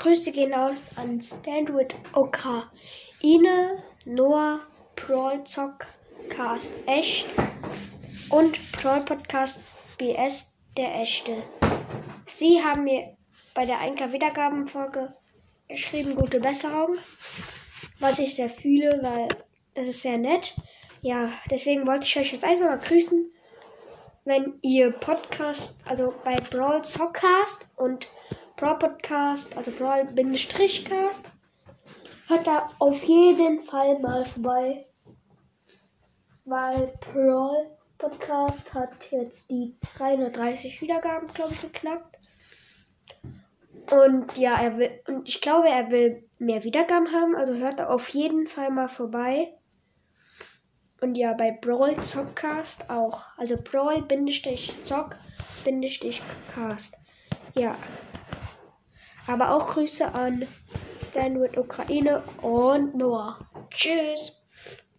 Grüße gehen aus an Stanwood Ukraine, Noah, Brawl Zockcast Echt und Brawl Podcast BS der Echte. Sie haben mir bei der 1K Wiedergabenfolge geschrieben, gute Besserung, was ich sehr fühle, weil das ist sehr nett. Ja, deswegen wollte ich euch jetzt einfach mal grüßen, wenn ihr Podcast, also bei Brawl Sockcast und Brawl Podcast, also Brawl-Cast, hört da auf jeden Fall mal vorbei, weil Brawl Podcast hat jetzt die 330 Wiedergaben, glaube ich, geknackt. Und ja, er will, und ich glaube, er will mehr Wiedergaben haben, also hört da auf jeden Fall mal vorbei. Und ja, bei Brawl Zockcast auch. Also Brawl-Zock-Cast. Ja. Aber auch Grüße an Stanwood Ukraine und Noah. Tschüss.